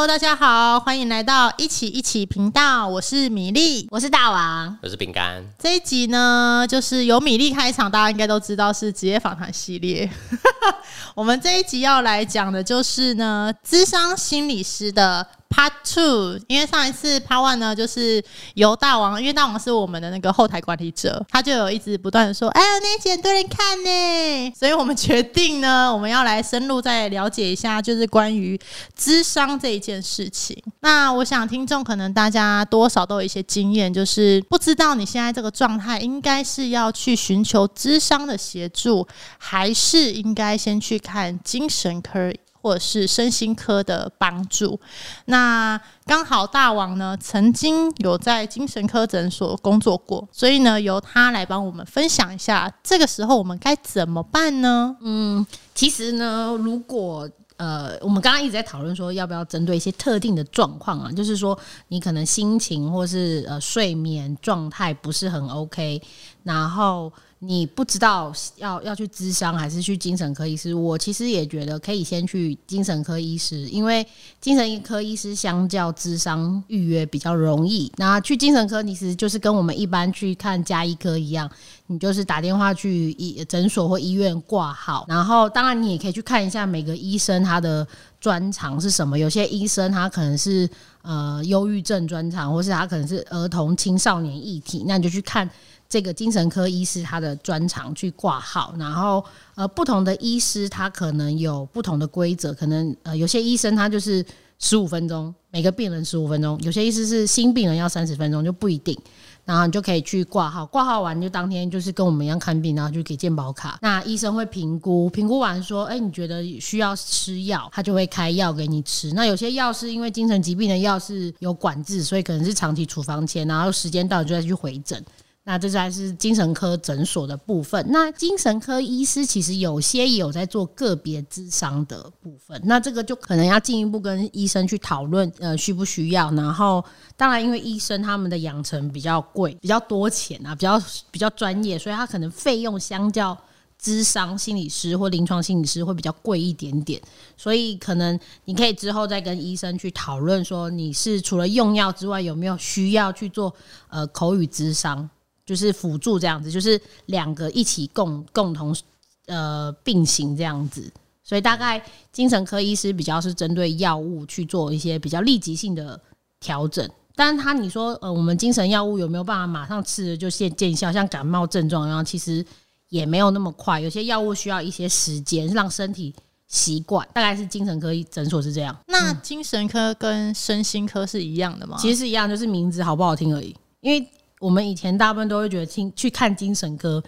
Hello，大家好，欢迎来到一起一起频道，我是米粒。我是大王，我是饼干，这一集呢，就是由米粒开场，大家应该都知道是职业访谈系列。我们这一集要来讲的就是呢，智商心理师的 Part Two。因为上一次 Part One 呢，就是由大王，因为大王是我们的那个后台管理者，他就有一直不断的说：“哎呀，那一集很多人看呢。”所以我们决定呢，我们要来深入再了解一下，就是关于智商这一件事情。那我想听众可能大家多少都有一些经验，就是不知道你现在这个状态，应该是要去寻求智商的协助，还是应该先去看精神科或者是身心科的帮助。那刚好大王呢，曾经有在精神科诊所工作过，所以呢，由他来帮我们分享一下，这个时候我们该怎么办呢？嗯其实呢，如果呃，我们刚刚一直在讨论说，要不要针对一些特定的状况啊，就是说你可能心情或是呃睡眠状态不是很 OK，然后你不知道要要去咨商还是去精神科医师，我其实也觉得可以先去精神科医师，因为精神科医师相较咨商预约比较容易。那去精神科，其实就是跟我们一般去看加医科一样，你就是打电话去医诊所或医院挂号，然后当然你也可以去看一下每个医生他的专长是什么。有些医生他可能是呃忧郁症专长，或是他可能是儿童青少年议题，那你就去看这个精神科医师他的专长去挂号。然后呃不同的医师他可能有不同的规则，可能呃有些医生他就是十五分钟，每个病人十五分钟；有些医师是新病人要三十分钟，就不一定。然后你就可以去挂号，挂号完就当天就是跟我们一样看病，然后就给健保卡。那医生会评估，评估完说，哎，你觉得需要吃药，他就会开药给你吃。那有些药是因为精神疾病的药是有管制，所以可能是长期处方签，然后时间到了就再去回诊。那这才是精神科诊所的部分。那精神科医师其实有些也有在做个别智商的部分。那这个就可能要进一步跟医生去讨论，呃，需不需要。然后，当然因为医生他们的养成比较贵，比较多钱啊，比较比较专业，所以他可能费用相较智商心理师或临床心理师会比较贵一点点。所以可能你可以之后再跟医生去讨论，说你是除了用药之外，有没有需要去做呃口语智商。就是辅助这样子，就是两个一起共共同呃并行这样子，所以大概精神科医师比较是针对药物去做一些比较立即性的调整。但是他你说呃，我们精神药物有没有办法马上吃了就见见效？像感冒症状一样，其实也没有那么快。有些药物需要一些时间让身体习惯，大概是精神科诊所是这样。那精神科跟身心科是一样的吗？其实是一样，就是名字好不好听而已。因为我们以前大部分都会觉得听去看精神科，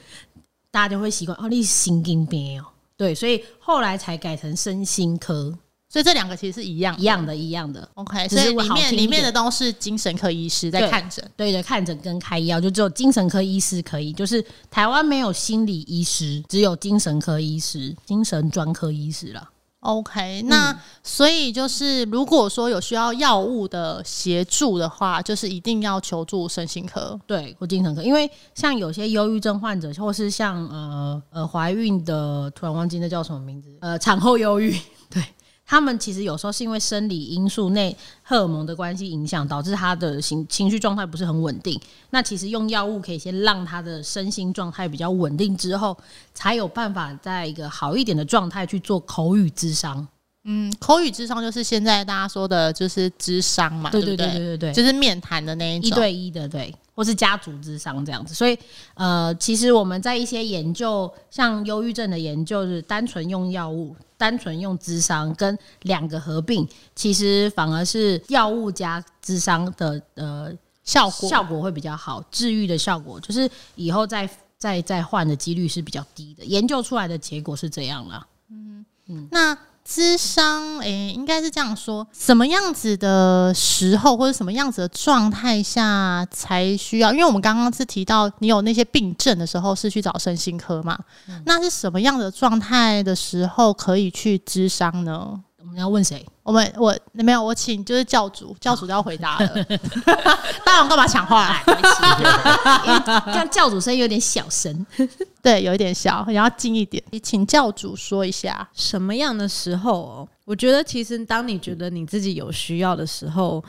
大家就会习惯哦，你是心经病哦，对，所以后来才改成身心科，所以这两个其实是一样一样的，一样的。OK，所以里面里面的都是精神科医师在看诊。对的，看诊跟开药就只有精神科医师可以，就是台湾没有心理医师，只有精神科医师、精神专科医师了。OK，那、所以就是如果说有需要药物的协助的话，就是一定要求助身心科。对，或精神科，因为像有些忧郁症患者，或是像呃呃怀孕的，突然忘记那叫什么名字，呃产后忧郁，对他们其实有时候是因为生理因素内荷尔蒙的关系影响，导致他的情情绪状态不是很稳定。那其实用药物可以先让他的身心状态比较稳定之后，才有办法在一个好一点的状态去做口语智商。嗯，口语智商就是现在大家说的，就是智商嘛，对对对对对对对，就是面谈的那一种。一对一的，对，或是家族智商这样子。所以，呃，其实我们在一些研究，像忧郁症的研究，是单纯用药物、单纯用智商跟两个合并，其实反而是药物加智商的呃效果效果会比较好，治愈的效果就是以后再再再换的几率是比较低的。研究出来的结果是这样啦。那智商，诶、应该是这样说：什么样子的时候，或者什么样子的状态下才需要？因为我们刚刚是提到你有那些病症的时候，是去找身心科嘛？那是什么样的状态的时候可以去智商呢？我们要问谁？我们我没有，我请就是教主，教主都要回答了。大王干嘛抢话？对不起，这样教主声音有点小声。对，有一点小，你要近一点。你请教主说一下，什么样的时候哦？我觉得其实当你觉得你自己有需要的时候，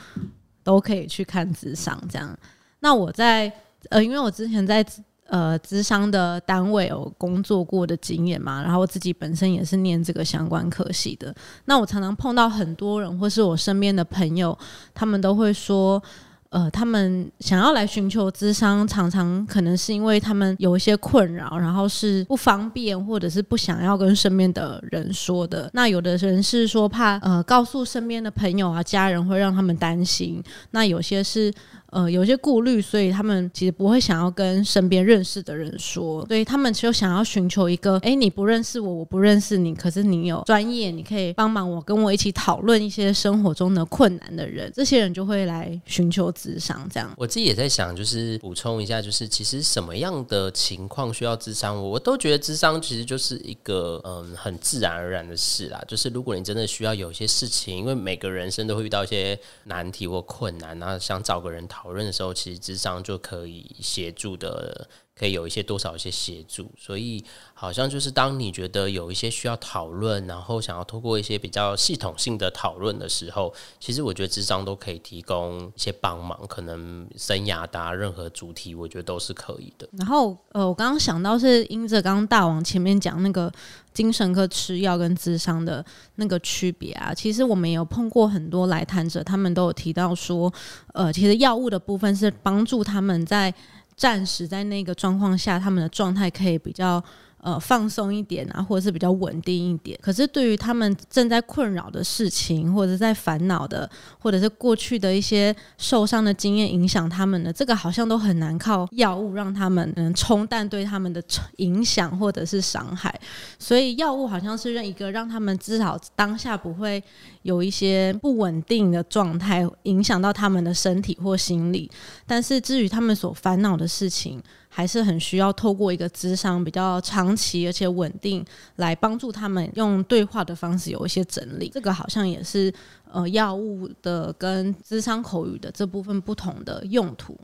都可以去看智商。这样，那我在呃，因为我之前在呃智商的单位有工作过的经验嘛，然后自己本身也是念这个相关科系的。那我常常碰到很多人，或是我身边的朋友，他们都会说。呃，他们想要来寻求资商，常常可能是因为他们有一些困扰，然后是不方便，或者是不想要跟身边的人说的。那有的人是说怕呃告诉身边的朋友啊、家人会让他们担心。那有些是。呃，有些顾虑，所以他们其实不会想要跟身边认识的人说，所以他们就想要寻求一个，哎，你不认识我，我不认识你，可是你有专业，你可以帮忙我，跟我一起讨论一些生活中的困难的人，这些人就会来寻求智商。这样，我自己也在想，就是补充一下，就是其实什么样的情况需要智商，我我都觉得智商其实就是一个嗯很自然而然的事啦。就是如果你真的需要有一些事情，因为每个人生都会遇到一些难题或困难，然后想找个人讨。讨论的时候，其实智商就可以协助的。可以有一些多少一些协助，所以好像就是当你觉得有一些需要讨论，然后想要通过一些比较系统性的讨论的时候，其实我觉得智商都可以提供一些帮忙，可能生涯的任何主题，我觉得都是可以的。然后呃，我刚刚想到是因着刚刚大王前面讲那个精神科吃药跟智商的那个区别啊，其实我们有碰过很多来谈者，他们都有提到说，呃，其实药物的部分是帮助他们在。暂时在那个状况下，他们的状态可以比较。呃，放松一点啊，或者是比较稳定一点。可是对于他们正在困扰的事情，或者在烦恼的，或者是过去的一些受伤的经验影响他们的，这个好像都很难靠药物让他们能冲淡对他们的影响或者是伤害。所以药物好像是一个让他们至少当下不会有一些不稳定的状态影响到他们的身体或心理。但是至于他们所烦恼的事情，还是很需要透过一个智商比较长期而且稳定来帮助他们用对话的方式有一些整理。这个好像也是呃药物的跟智商口语的这部分不同的用途。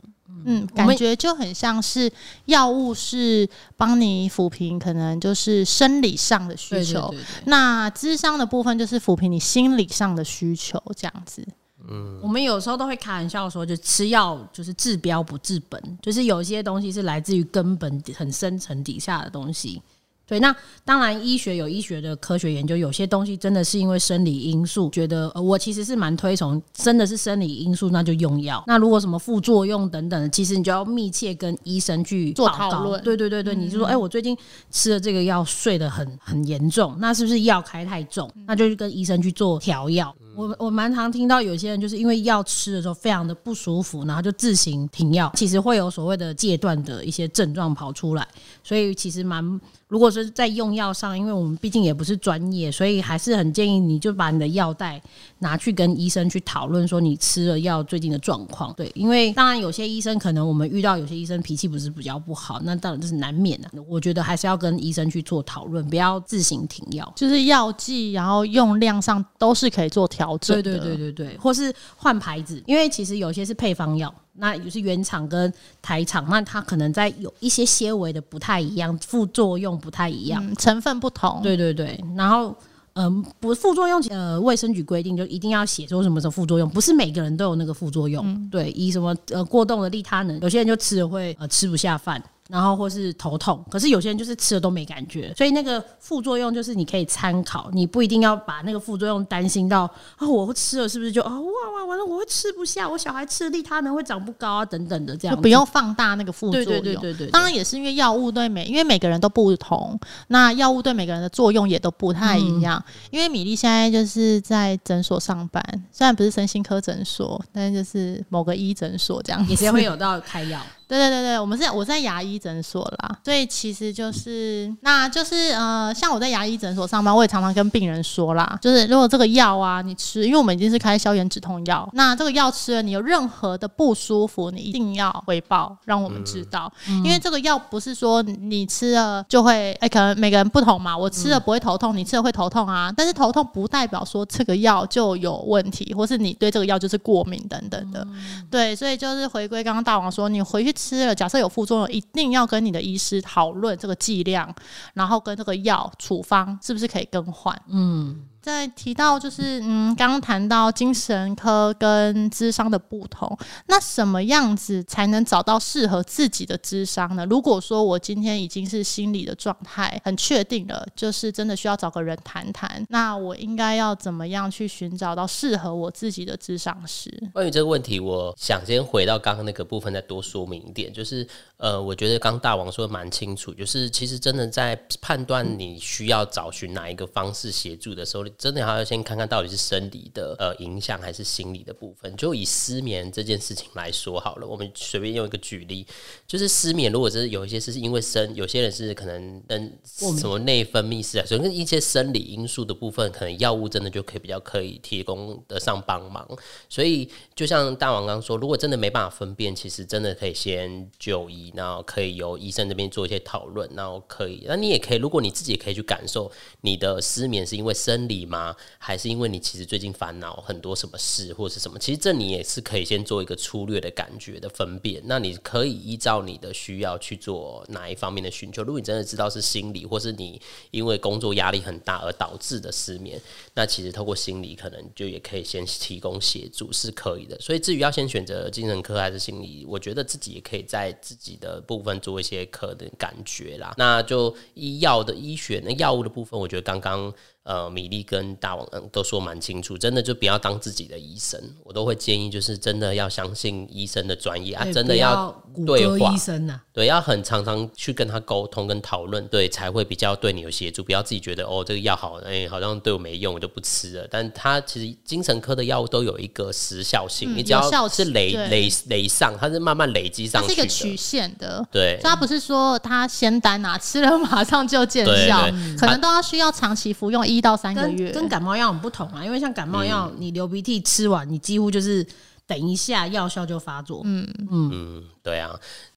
嗯，感觉就很像是药物是帮你抚平可能就是生理上的需求，那智商的部分就是抚平你心理上的需求，这样子。嗯，我们有时候都会开玩笑说，就吃药就是治标不治本，就是有些东西是来自于根本很深层底下的东西。对，那当然医学有医学的科学研究，有些东西真的是因为生理因素，觉得我其实是蛮推崇，真的是生理因素那就用药。那如果什么副作用等等的，其实你就要密切跟医生去做讨论。对对对对，你就说，哎，我最近吃了这个药，睡得很很严重，那是不是药开太重？那就去跟医生去做调药。我我蛮常听到有些人就是因为药吃的时候非常的不舒服，然后就自行停药，其实会有所谓的戒断的一些症状跑出来，所以其实蛮。如果是在用药上，因为我们毕竟也不是专业，所以还是很建议你就把你的药袋拿去跟医生去讨论，说你吃了药最近的状况。对，因为当然有些医生可能我们遇到有些医生脾气不是比较不好，那当然这是难免的。我觉得还是要跟医生去做讨论，不要自行停药。就是药剂，然后用量上都是可以做调整的。对对对对对，或是换牌子，因为其实有些是配方药。那也是原厂跟台厂，那它可能在有一些些微的不太一样，副作用不太一样，成分不同。对对对，然后嗯，不副作用，呃，卫生局规定就一定要写说什么什么副作用，不是每个人都有那个副作用。对，以什么呃过动的利他能，有些人就吃了会呃吃不下饭。然后或是头痛，可是有些人就是吃了都没感觉，所以那个副作用就是你可以参考，你不一定要把那个副作用担心到啊，我吃了是不是就啊哇哇完了我会吃不下，我小孩吃利他能会长不高啊等等的这样，就不用放大那个副作用。对对对对对，当然也是因为药物对每因为每个人都不同，那药物对每个人的作用也都不太一样。因为米粒现在就是在诊所上班，虽然不是身心科诊所，但是就是某个医诊所这样，也是会有到开药。对对对对，我们是我在牙医诊所啦，所以其实就是，那就是呃，像我在牙医诊所上班，我也常常跟病人说啦，就是如果这个药啊你吃，因为我们已经是开消炎止痛药药。那这个药吃了，你有任何的不舒服，你一定要回报，让我们知道。因为这个药不是说你吃了就会，哎、可能每个人不同嘛。我吃了不会头痛，你吃了会头痛啊。但是头痛不代表说这个药就有问题，或是你对这个药就是过敏等等的。对，所以就是回归刚刚大王说，你回去吃了，假设有副作用，一定要跟你的医师讨论这个剂量，然后跟这个药处方是不是可以更换。嗯，再提到就是，嗯，刚刚谈到精神科跟智商的不同，那什么样子才能找到适合自己的智商呢？如果说我今天已经是心理的状态很确定了，就是真的需要找个人谈谈，那我应该要怎么样去寻找到适合我自己的智商师？关于这个问题，我想先回到刚刚那个部分，再多说明一点。就是呃，我觉得刚大王说的蛮清楚，就是其实真的在判断你需要找寻哪一个方式协助的时候，真的还要先看看到底是生理的呃影响还是心理的部分。就以失眠这件事情来说好了，我们随便用一个举例，就是失眠，如果是有一些是因为生，有些人是可能跟什么内分泌失调，所以跟一些生理因素的部分，可能药物真的就可以比较可以提供得上帮忙。所以就像大王刚刚说，如果真的没办法分辨，其实真的可以先就医，然后可以由医生这边做一些讨论，然后可以，那你也可以，如果你自己也可以去感受你的失眠是因为生理 吗？还是因为你其实最近烦恼很多什么事或是什么？其实这你也是可以先做一个粗略的感觉的分辨。那你可以依照你的需要去做哪一方面的寻求。如果你真的知道是心理，或是你因为工作压力很大而导致的失眠，那其实透过心理可能就也可以先提供协助，是可以的。所以至于要先选择精神科还是心理，我觉得自己也可以在自己的部分做一些可能感觉啦。那就医药的医学那药物的部分，我觉得刚刚。呃，米粒跟大王嗯都说蛮清楚，真的就不要当自己的医生，我都会建议，就是真的要相信医生的专业啊，真的要对话医生呐、对，要很常常去跟他沟通跟讨论，对，才会比较对你有协助。不要自己觉得哦，这个药好，哎、好像对我没用，我就不吃了。但他其实精神科的药物都有一个时效性，嗯你只要效是累累累上，它是慢慢累积上去的。是一个曲线的。对所以它不是说它仙丹啊，吃了马上就见对效对，可能都要需要长期服用一到三个跟月。跟感冒药很不同啊，因为像感冒药，你流鼻涕吃完，你几乎就是等一下药效就发作。嗯，嗯，对啊。